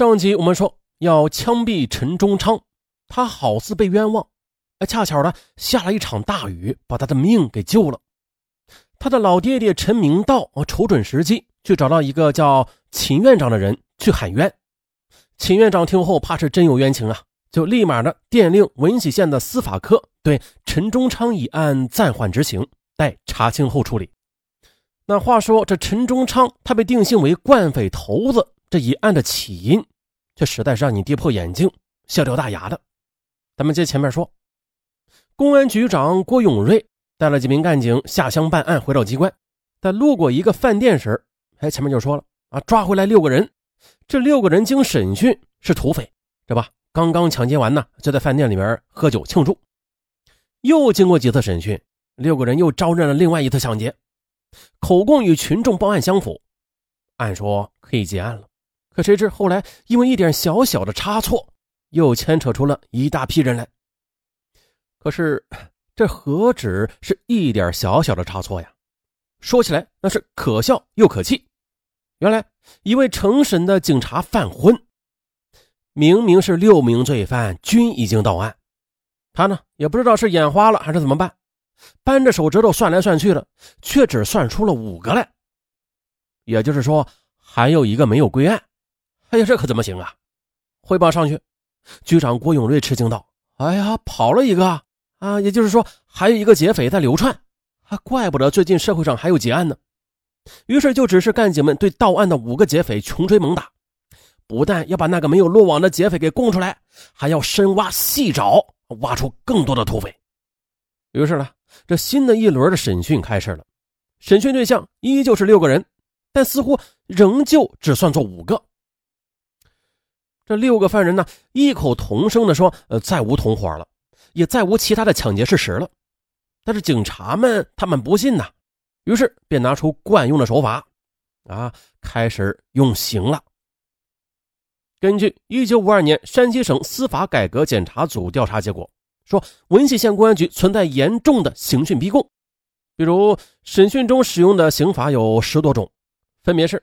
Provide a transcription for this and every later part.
上集我们说要枪毙陈忠昌，他好似被冤枉，哎，恰巧的下了一场大雨，把他的命给救了。他的老爹爹陈明道啊，瞅准时机去找到一个叫秦院长的人去喊冤。秦院长听后，怕是真有冤情啊，就立马的电令文喜县的司法科对陈忠昌一案暂缓执行，待查清后处理。那话说，这陈忠昌他被定性为惯匪头子。这一案的起因，却实在是让你跌破眼镜、笑掉大牙的。咱们接前面说，公安局长郭永瑞带了几名干警下乡办案，回到机关，在路过一个饭店时，哎，前面就说了啊，抓回来六个人。这六个人经审讯是土匪，这吧？刚刚抢劫完呢，就在饭店里面喝酒庆祝。又经过几次审讯，六个人又招认了另外一次抢劫，口供与群众报案相符，按说可以结案了。可谁知后来因为一点小小的差错，又牵扯出了一大批人来。可是这何止是一点小小的差错呀？说起来那是可笑又可气。原来一位成审的警察犯昏，明明是六名罪犯均已经到案，他呢也不知道是眼花了还是怎么办，扳着手指头算来算去的，却只算出了五个来。也就是说，还有一个没有归案。哎呀，这可怎么行啊！汇报上去，局长郭永瑞吃惊道：“哎呀，跑了一个啊！也就是说，还有一个劫匪在流窜啊！怪不得最近社会上还有劫案呢。”于是就指示干警们对到案的五个劫匪穷追猛打，不但要把那个没有落网的劫匪给供出来，还要深挖细找，挖出更多的土匪。于是呢，这新的一轮的审讯开始了，审讯对象依旧是六个人，但似乎仍旧只算作五个。这六个犯人呢，异口同声的说：“呃，再无同伙了，也再无其他的抢劫事实了。”但是警察们他们不信呐，于是便拿出惯用的手法，啊，开始用刑了。根据一九五二年山西省司法改革检查组调查结果说，文喜县公安局存在严重的刑讯逼供，比如审讯中使用的刑法有十多种，分别是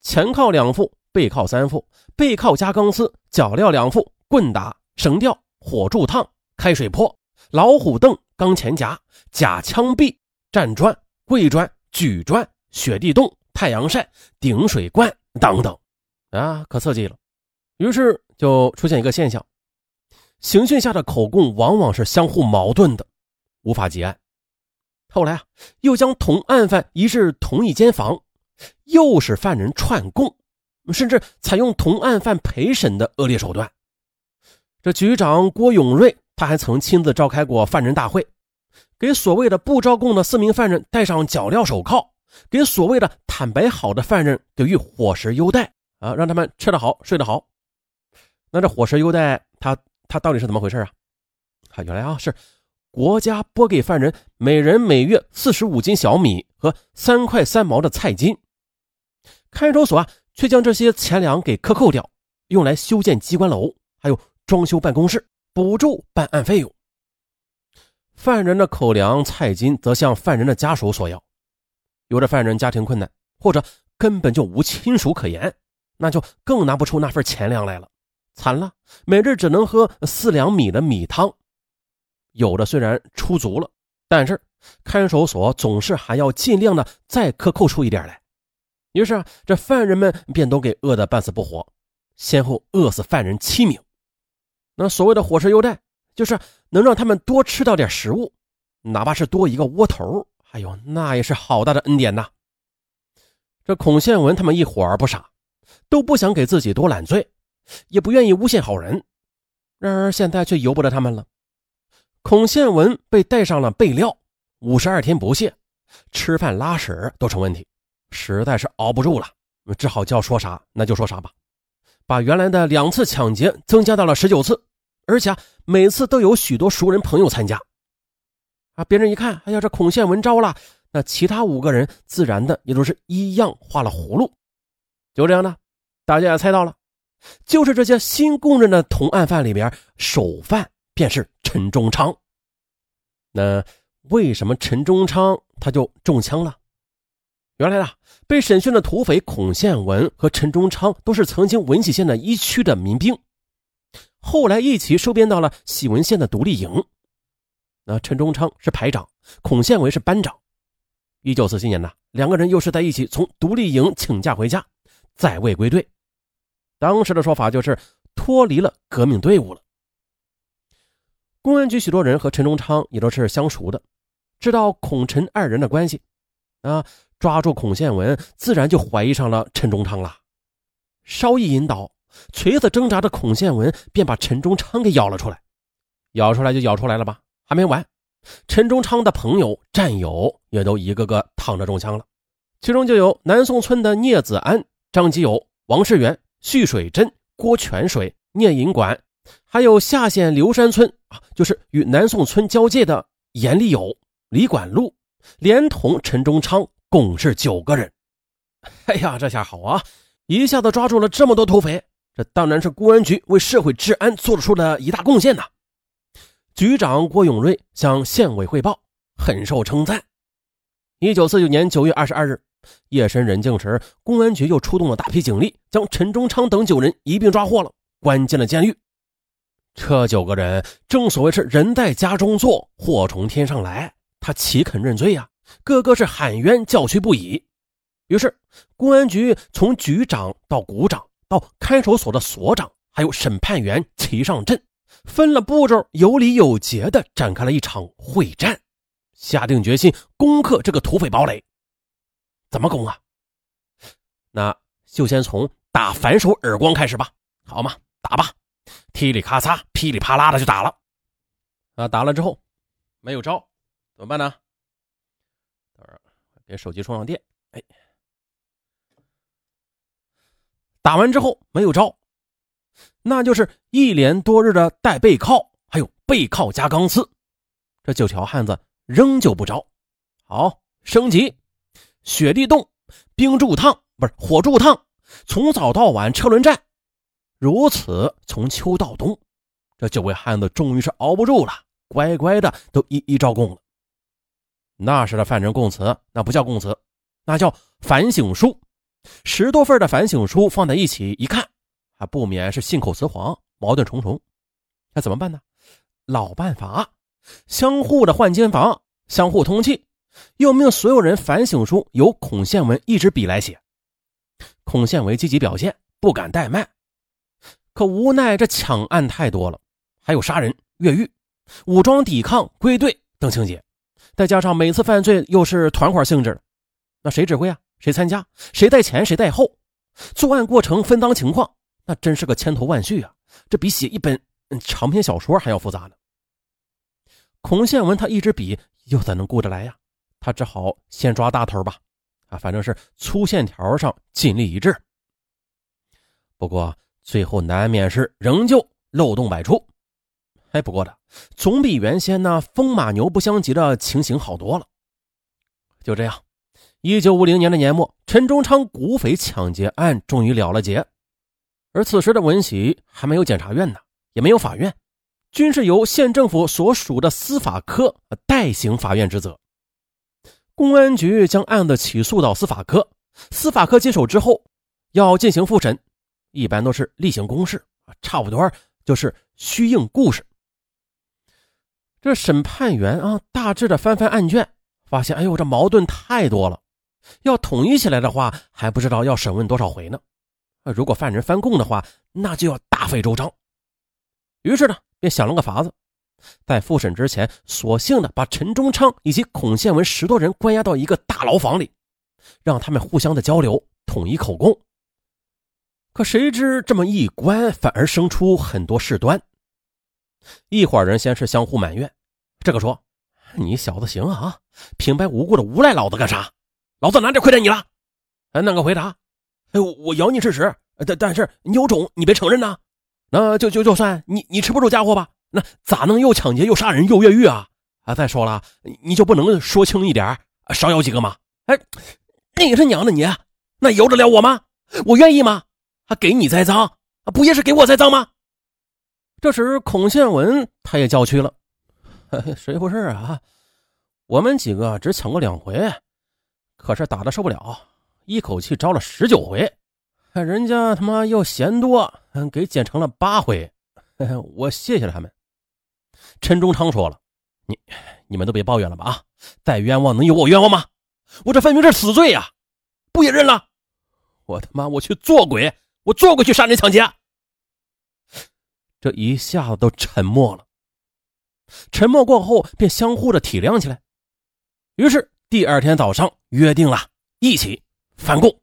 前靠两副。背靠三副，背靠加钢丝，脚镣两副，棍打、绳吊、火柱烫、开水泼、老虎凳、钢钳夹、假枪毙、站砖、跪砖、举砖、雪地洞、太阳晒、顶水罐等等，啊，可刺激了。于是就出现一个现象：刑讯下的口供往往是相互矛盾的，无法结案。后来啊，又将同案犯移至同一间房，又是犯人串供。甚至采用同案犯陪审的恶劣手段。这局长郭永瑞，他还曾亲自召开过犯人大会，给所谓的不招供的四名犯人戴上脚镣手铐，给所谓的坦白好的犯人给予伙食优待啊，让他们吃得好，睡得好。那这伙食优待，他他到底是怎么回事啊？啊，原来啊是国家拨给犯人每人每月四十五斤小米和三块三毛的菜金，看守所啊。却将这些钱粮给克扣掉，用来修建机关楼，还有装修办公室，补助办案费用。犯人的口粮、菜金则向犯人的家属索要。有的犯人家庭困难，或者根本就无亲属可言，那就更拿不出那份钱粮来了，惨了，每日只能喝四两米的米汤。有的虽然出足了，但是看守所总是还要尽量的再克扣出一点来。于是啊，这犯人们便都给饿得半死不活，先后饿死犯人七名。那所谓的伙食优待，就是能让他们多吃到点食物，哪怕是多一个窝头，哎呦，那也是好大的恩典呐。这孔宪文他们一伙儿不傻，都不想给自己多揽罪，也不愿意诬陷好人。然而现在却由不得他们了。孔宪文被带上了备料，五十二天不泄，吃饭拉屎都成问题。实在是熬不住了，只好叫说啥那就说啥吧，把原来的两次抢劫增加到了十九次，而且每次都有许多熟人朋友参加。啊，别人一看，哎呀，这孔宪文招了，那其他五个人自然的也都是一样画了葫芦。就这样呢，大家也猜到了，就是这些新供认的同案犯里边，首犯便是陈忠昌。那为什么陈忠昌他就中枪了？原来啊，被审讯的土匪孔宪文和陈忠昌都是曾经文喜县的一区的民兵，后来一起收编到了喜文县的独立营。那陈忠昌是排长，孔宪文是班长。一九四七年呢，两个人又是在一起从独立营请假回家，在未归队。当时的说法就是脱离了革命队伍了。公安局许多人和陈忠昌也都是相熟的，知道孔陈二人的关系，啊。抓住孔宪文，自然就怀疑上了陈忠昌了。稍一引导，锤子挣扎的孔宪文便把陈忠昌给咬了出来。咬出来就咬出来了吧，还没完。陈忠昌的朋友、战友也都一个个躺着中枪了，其中就有南宋村的聂子安、张基友、王世元、徐水珍、郭泉水、聂银管，还有下县刘山村啊，就是与南宋村交界的严立友、李管路，连同陈忠昌。共是九个人，哎呀，这下好啊！一下子抓住了这么多土匪，这当然是公安局为社会治安做出的一大贡献呐。局长郭永瑞向县委汇报，很受称赞。一九四九年九月二十二日夜深人静时，公安局又出动了大批警力，将陈忠昌等九人一并抓获了，关进了监狱。这九个人正所谓是人在家中坐，祸从天上来，他岂肯认罪呀？个个是喊冤叫屈不已，于是公安局从局长到股长到看守所的所长，还有审判员齐上阵，分了步骤，有理有节的展开了一场会战，下定决心攻克这个土匪堡垒。怎么攻啊？那就先从打反手耳光开始吧，好嘛，打吧，噼里咔嚓，噼里啪啦的就打了。啊，打了之后没有招，怎么办呢？给手机充上电，哎，打完之后没有招，那就是一连多日的带背靠，还有背靠加钢刺，这九条汉子仍旧不着。好，升级，雪地冻，冰柱烫，不是火柱烫，从早到晚车轮战，如此从秋到冬，这九位汉子终于是熬不住了，乖乖的都一一招供了。那时的犯人供词，那不叫供词，那叫反省书。十多份的反省书放在一起一看，还不免是信口雌黄，矛盾重重。那怎么办呢？老办法，相互的换间房，相互通气，又命所有人反省书由孔宪文一支笔来写。孔宪文积极表现，不敢怠慢。可无奈这抢案太多了，还有杀人、越狱、武装抵抗、归队等情节。再加上每次犯罪又是团伙性质，那谁指挥啊？谁参加？谁带前？谁带后？作案过程分赃情况，那真是个千头万绪啊！这比写一本长篇小说还要复杂呢。孔宪文他一支笔又怎能顾得来呀？他只好先抓大头吧，啊，反正是粗线条上尽力一致。不过最后难免是仍旧漏洞百出。哎，不过的总比原先那风马牛不相及的情形好多了。就这样，一九五零年的年末，陈忠昌股匪抢劫案终于了了结。而此时的文喜还没有检察院呢，也没有法院，均是由县政府所属的司法科代行法院职责。公安局将案子起诉到司法科，司法科接手之后，要进行复审，一般都是例行公事差不多就是虚应故事。这审判员啊，大致的翻翻案卷，发现，哎呦，这矛盾太多了，要统一起来的话，还不知道要审问多少回呢。如果犯人翻供的话，那就要大费周章。于是呢，便想了个法子，在复审之前，索性的把陈忠昌以及孔宪文十多人关押到一个大牢房里，让他们互相的交流，统一口供。可谁知这么一关，反而生出很多事端。一伙人先是相互埋怨，这个说：“你小子行啊，平白无故的诬赖老子干啥？老子哪点亏待你了？”哎那个回答：“哎，我我咬你吃屎，但但是你有种，你别承认呐。那就就就算你你吃不住家伙吧，那咋能又抢劫又杀人又越狱啊？啊，再说了，你就不能说轻一点，少咬几个吗？哎，你是娘的你，那由得了我吗？我愿意吗？还给你栽赃，不也是给我栽赃吗？”这时，孔宪文他也叫屈了：“谁不是啊？我们几个只抢过两回，可是打的受不了，一口气招了十九回，人家他妈又嫌多，给减成了八回。我谢谢了他们。陈忠昌说了：“你你们都别抱怨了吧啊！再冤枉能有我冤枉吗？我这分明是死罪呀，不也认了？我他妈我去做鬼，我做鬼去杀人抢劫。”这一下子都沉默了。沉默过后，便相互的体谅起来。于是第二天早上约定了一起反共。